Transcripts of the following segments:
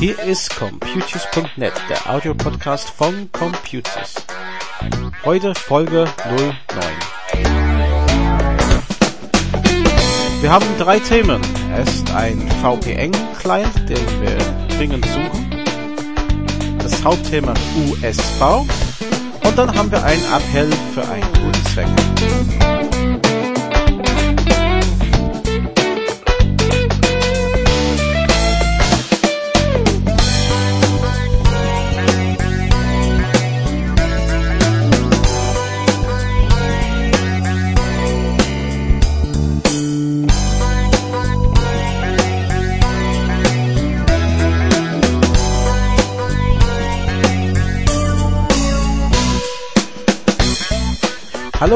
Hier ist Computers.net, der Audiopodcast von Computers. Heute Folge 09. Wir haben drei Themen. Es ist ein VPN-Client, den wir dringend suchen. Das Hauptthema USV. Und dann haben wir einen Appell für einen guten Zweck.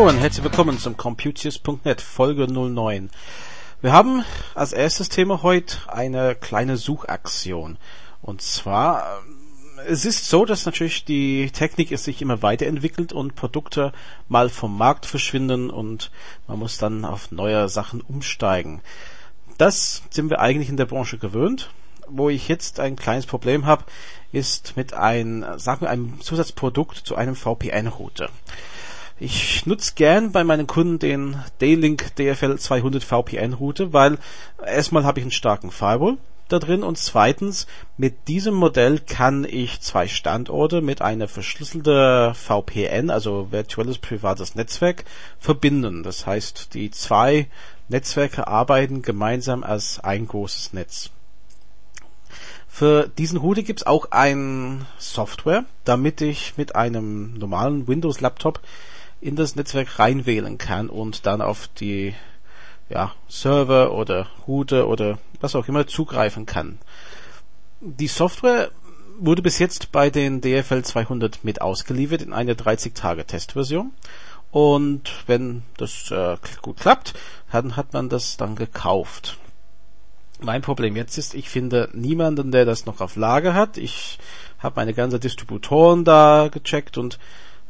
Hallo und herzlich willkommen zum Computius.net Folge 09. Wir haben als erstes Thema heute eine kleine Suchaktion. Und zwar, äh, es ist so, dass natürlich die Technik ist sich immer weiterentwickelt und Produkte mal vom Markt verschwinden und man muss dann auf neue Sachen umsteigen. Das sind wir eigentlich in der Branche gewöhnt. Wo ich jetzt ein kleines Problem habe, ist mit einem, sagen wir, einem Zusatzprodukt zu einem VPN-Router. Ich nutze gern bei meinen Kunden den D-Link DFL 200 VPN Router, weil erstmal habe ich einen starken Firewall da drin und zweitens mit diesem Modell kann ich zwei Standorte mit einer verschlüsselten VPN, also virtuelles privates Netzwerk, verbinden. Das heißt, die zwei Netzwerke arbeiten gemeinsam als ein großes Netz. Für diesen Router gibt's auch ein Software, damit ich mit einem normalen Windows-Laptop in das Netzwerk reinwählen kann und dann auf die ja, Server oder Router oder was auch immer zugreifen kann. Die Software wurde bis jetzt bei den DFL 200 mit ausgeliefert in einer 30-Tage-Testversion. Und wenn das äh, gut klappt, dann hat man das dann gekauft. Mein Problem jetzt ist, ich finde niemanden, der das noch auf Lager hat. Ich habe meine ganzen Distributoren da gecheckt und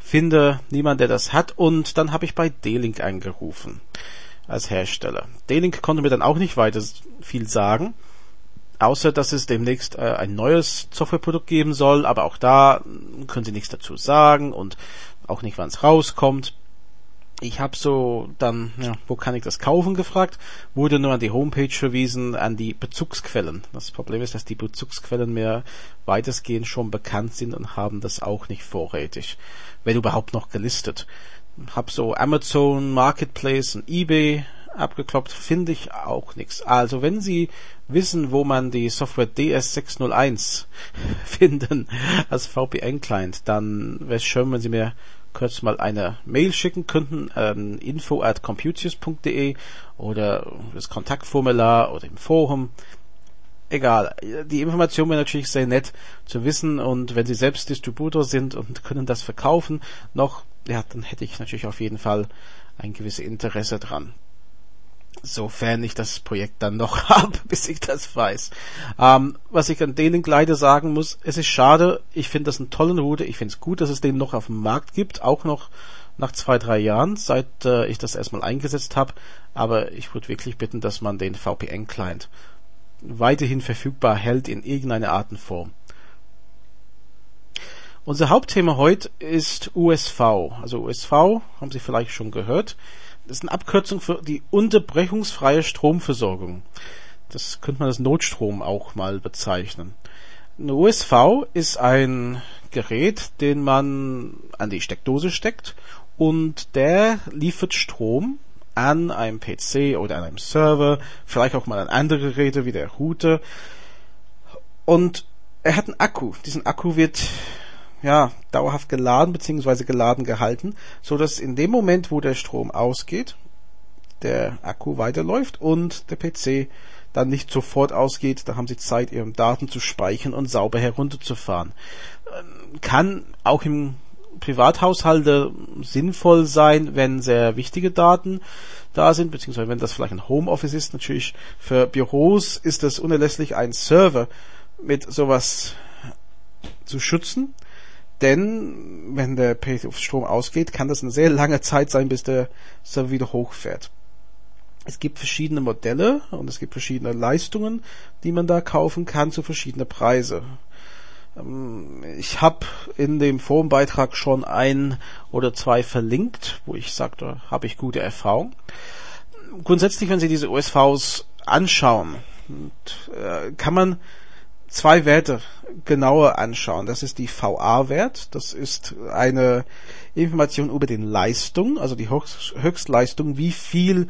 finde niemand, der das hat und dann habe ich bei D-Link angerufen als Hersteller. D-Link konnte mir dann auch nicht weiter viel sagen, außer dass es demnächst äh, ein neues Softwareprodukt geben soll, aber auch da können sie nichts dazu sagen und auch nicht, wann es rauskommt. Ich habe so dann, ja, wo kann ich das kaufen gefragt, wurde nur an die Homepage verwiesen, an die Bezugsquellen. Das Problem ist, dass die Bezugsquellen mir weitestgehend schon bekannt sind und haben das auch nicht vorrätig wenn überhaupt noch gelistet. Hab so Amazon, Marketplace und eBay abgekloppt, finde ich auch nichts. Also wenn Sie wissen, wo man die Software DS601 finden als VPN-Client, dann wäre es schön, wenn Sie mir kurz mal eine Mail schicken könnten, ähm, info at computius.de oder das Kontaktformular oder im Forum egal. Die Information wäre natürlich sehr nett zu wissen und wenn Sie selbst Distributor sind und können das verkaufen noch, ja, dann hätte ich natürlich auf jeden Fall ein gewisses Interesse dran. Sofern ich das Projekt dann noch habe, bis ich das weiß. Ähm, was ich an denen leider sagen muss, es ist schade, ich finde das einen tollen Router, ich finde es gut, dass es den noch auf dem Markt gibt, auch noch nach zwei, drei Jahren, seit äh, ich das erstmal eingesetzt habe, aber ich würde wirklich bitten, dass man den VPN-Client weiterhin verfügbar hält in irgendeiner Art und Form. Unser Hauptthema heute ist USV. Also USV haben Sie vielleicht schon gehört. Ist eine Abkürzung für die unterbrechungsfreie Stromversorgung. Das könnte man als Notstrom auch mal bezeichnen. Eine USV ist ein Gerät, den man an die Steckdose steckt und der liefert Strom an einem PC oder an einem Server, vielleicht auch mal an andere Geräte wie der Router. Und er hat einen Akku. Diesen Akku wird ja dauerhaft geladen bzw. geladen gehalten, so dass in dem Moment, wo der Strom ausgeht, der Akku weiterläuft und der PC dann nicht sofort ausgeht, da haben sie Zeit, ihre Daten zu speichern und sauber herunterzufahren. Ähm, kann auch im Privathaushalte sinnvoll sein, wenn sehr wichtige Daten da sind, beziehungsweise wenn das vielleicht ein Homeoffice ist. Natürlich für Büros ist es unerlässlich, einen Server mit sowas zu schützen. Denn wenn der Strom ausgeht, kann das eine sehr lange Zeit sein, bis der Server wieder hochfährt. Es gibt verschiedene Modelle und es gibt verschiedene Leistungen, die man da kaufen kann zu verschiedenen Preise. Ähm, ich habe in dem Forenbeitrag schon ein oder zwei verlinkt, wo ich sagte, habe ich gute Erfahrung. Grundsätzlich, wenn Sie diese USVs anschauen, äh, kann man zwei Werte genauer anschauen. Das ist die VA-Wert. Das ist eine Information über den Leistung, also die Höchstleistung, wie viel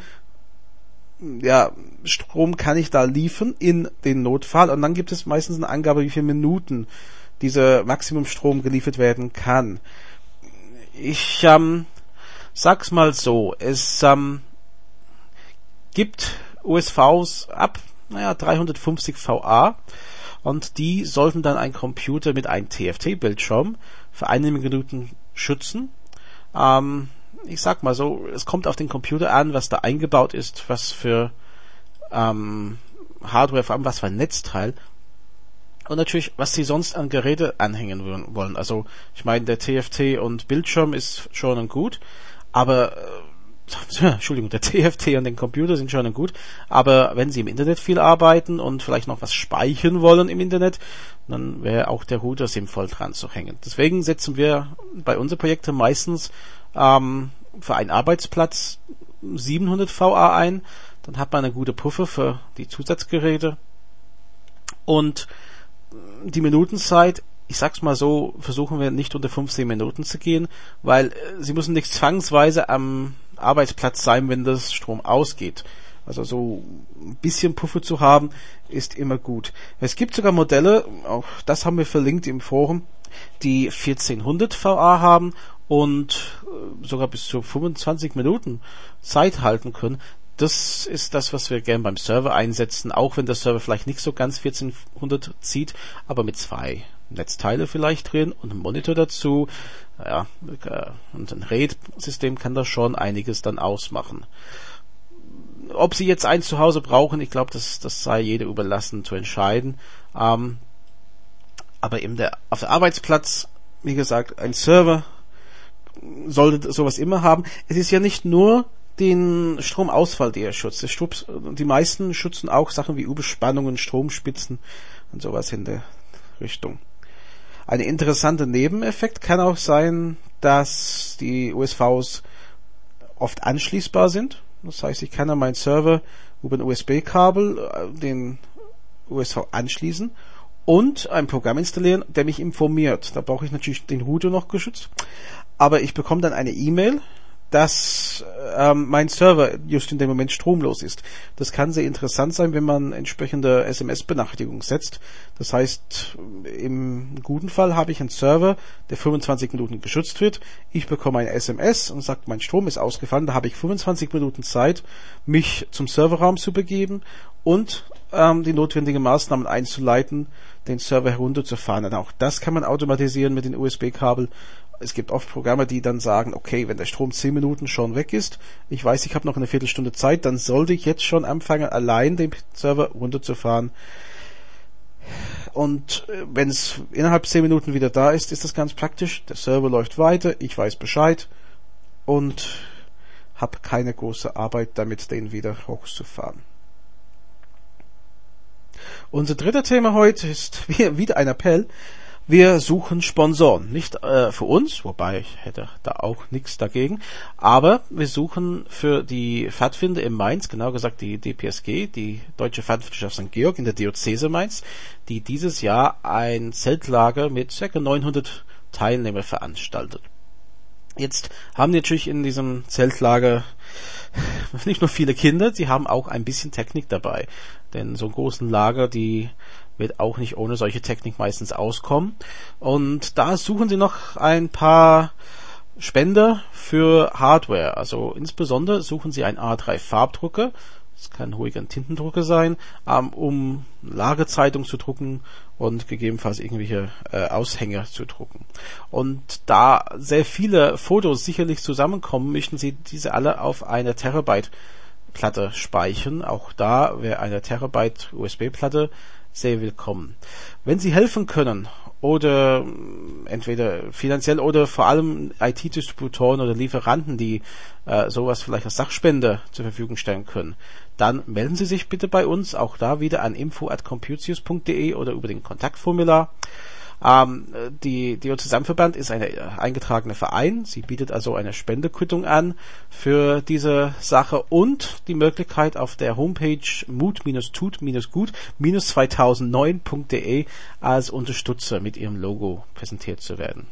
ja, Strom kann ich da liefern in den Notfall. Und dann gibt es meistens eine Angabe, wie viele Minuten dieser Maximumstrom geliefert werden kann. Ich ähm, sag's mal so, es ähm, gibt USVs ab naja, 350 VA und die sollten dann ein Computer mit einem TFT-Bildschirm für eine Minute schützen. Ähm, ich sag mal so, es kommt auf den Computer an, was da eingebaut ist, was für ähm, Hardware, vor allem was für ein Netzteil. Und natürlich, was sie sonst an Geräte anhängen wollen. Also, ich meine, der TFT und Bildschirm ist schon gut, aber äh, Entschuldigung, der TFT und den Computer sind schon gut, aber wenn Sie im Internet viel arbeiten und vielleicht noch was speichern wollen im Internet, dann wäre auch der Router sinnvoll dran zu hängen. Deswegen setzen wir bei unseren Projekten meistens ähm, für einen Arbeitsplatz 700 VA ein, dann hat man eine gute Puffer für die Zusatzgeräte und die Minutenzeit ich sag's mal so, versuchen wir nicht unter 15 Minuten zu gehen, weil äh, sie müssen nicht zwangsweise am Arbeitsplatz sein, wenn das Strom ausgeht. Also so ein bisschen Puffer zu haben, ist immer gut. Es gibt sogar Modelle, auch das haben wir verlinkt im Forum, die 1400 VA haben und äh, sogar bis zu 25 Minuten Zeit halten können. Das ist das, was wir gern beim Server einsetzen, auch wenn der Server vielleicht nicht so ganz 1400 zieht, aber mit zwei Netzteile vielleicht drin und einen Monitor dazu. Ja, äh, und ein RAID-System kann da schon einiges dann ausmachen. Ob sie jetzt eins zu Hause brauchen, ich glaube, das, das sei jeder überlassen zu entscheiden. Ähm, aber eben der, auf der Arbeitsplatz, wie gesagt, ein Server sollte sowas immer haben. Es ist ja nicht nur den Stromausfall, der er schützt. Die meisten schützen auch Sachen wie Überspannungen, Stromspitzen und sowas in der Richtung. Ein interessanter Nebeneffekt kann auch sein, dass die USVs oft anschließbar sind. Das heißt, ich kann an meinen Server über ein USB-Kabel äh, den USV anschließen und ein Programm installieren, der mich informiert. Da brauche ich natürlich den Router noch geschützt. Aber ich bekomme dann eine E-Mail dass ähm, mein Server just in dem Moment stromlos ist. Das kann sehr interessant sein, wenn man entsprechende SMS-Benachrichtigung setzt. Das heißt, im guten Fall habe ich einen Server, der 25 Minuten geschützt wird. Ich bekomme ein SMS und sagt, mein Strom ist ausgefallen. Da habe ich 25 Minuten Zeit, mich zum Serverraum zu begeben und ähm, die notwendigen Maßnahmen einzuleiten, den Server herunterzufahren. Und auch das kann man automatisieren mit den USB-Kabel es gibt oft Programme, die dann sagen, okay, wenn der Strom zehn Minuten schon weg ist, ich weiß, ich habe noch eine Viertelstunde Zeit, dann sollte ich jetzt schon anfangen, allein den Server runterzufahren. Und äh, wenn es innerhalb zehn Minuten wieder da ist, ist das ganz praktisch. Der Server läuft weiter, ich weiß Bescheid und habe keine große Arbeit damit, den wieder hochzufahren. Unser dritter Thema heute ist wieder ein Appell wir suchen Sponsoren. Nicht äh, für uns, wobei ich hätte da auch nichts dagegen, aber wir suchen für die Pfadfinder in Mainz, genau gesagt die DPSG, die Deutsche Pfadfinderschaft St. Georg in der Diözese Mainz, die dieses Jahr ein Zeltlager mit ca. 900 Teilnehmern veranstaltet. Jetzt haben die natürlich in diesem Zeltlager nicht nur viele Kinder, sie haben auch ein bisschen Technik dabei. Denn so großen Lager, die wird auch nicht ohne solche Technik meistens auskommen. Und da suchen sie noch ein paar Spender für Hardware. Also insbesondere suchen sie einen A3 Farbdrucker. Das kann ruhig ein Tintendrucker sein, ähm, um Lagezeitung zu drucken und gegebenenfalls irgendwelche äh, Aushänger zu drucken. Und da sehr viele Fotos sicherlich zusammenkommen, möchten sie diese alle auf eine Terabyte Platte speichern. Auch da wäre eine Terabyte USB-Platte sehr willkommen. Wenn Sie helfen können oder entweder finanziell oder vor allem IT-Distributoren oder Lieferanten, die äh, sowas vielleicht als Sachspende zur Verfügung stellen können, dann melden Sie sich bitte bei uns, auch da wieder an info at computius.de oder über den Kontaktformular. Ähm, die DO Zusammenverband ist eine äh, eingetragene Verein. Sie bietet also eine Spendequittung an für diese Sache und die Möglichkeit auf der Homepage mut-tut-gut-2009.de als Unterstützer mit ihrem Logo präsentiert zu werden.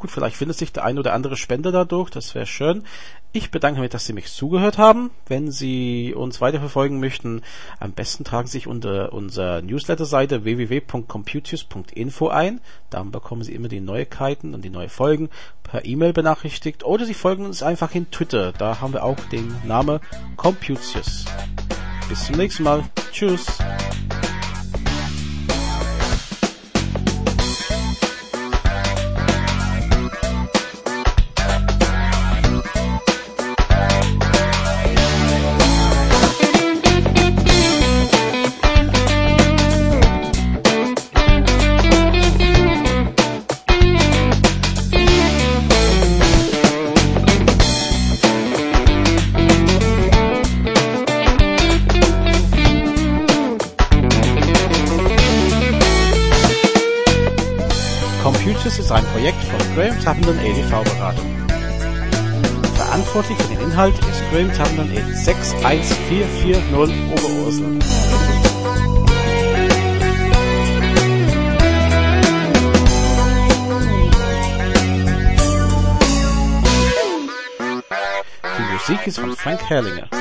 Gut, vielleicht findet sich der ein oder andere Spender dadurch, das wäre schön. Ich bedanke mich, dass Sie mich zugehört haben. Wenn Sie uns weiterverfolgen möchten, am besten tragen Sie sich unter unserer Newsletter-Seite www.computius.info ein. Dann bekommen Sie immer die Neuigkeiten und die neuen Folgen per E-Mail benachrichtigt. Oder Sie folgen uns einfach in Twitter. Da haben wir auch den Namen Computius. Bis zum nächsten Mal. Tschüss. Tappenden EDV-Beratung. Verantwortlich für den Inhalt ist Graham Tappenden in 61440 Oberursel. Die Musik ist von Frank Herrlinger.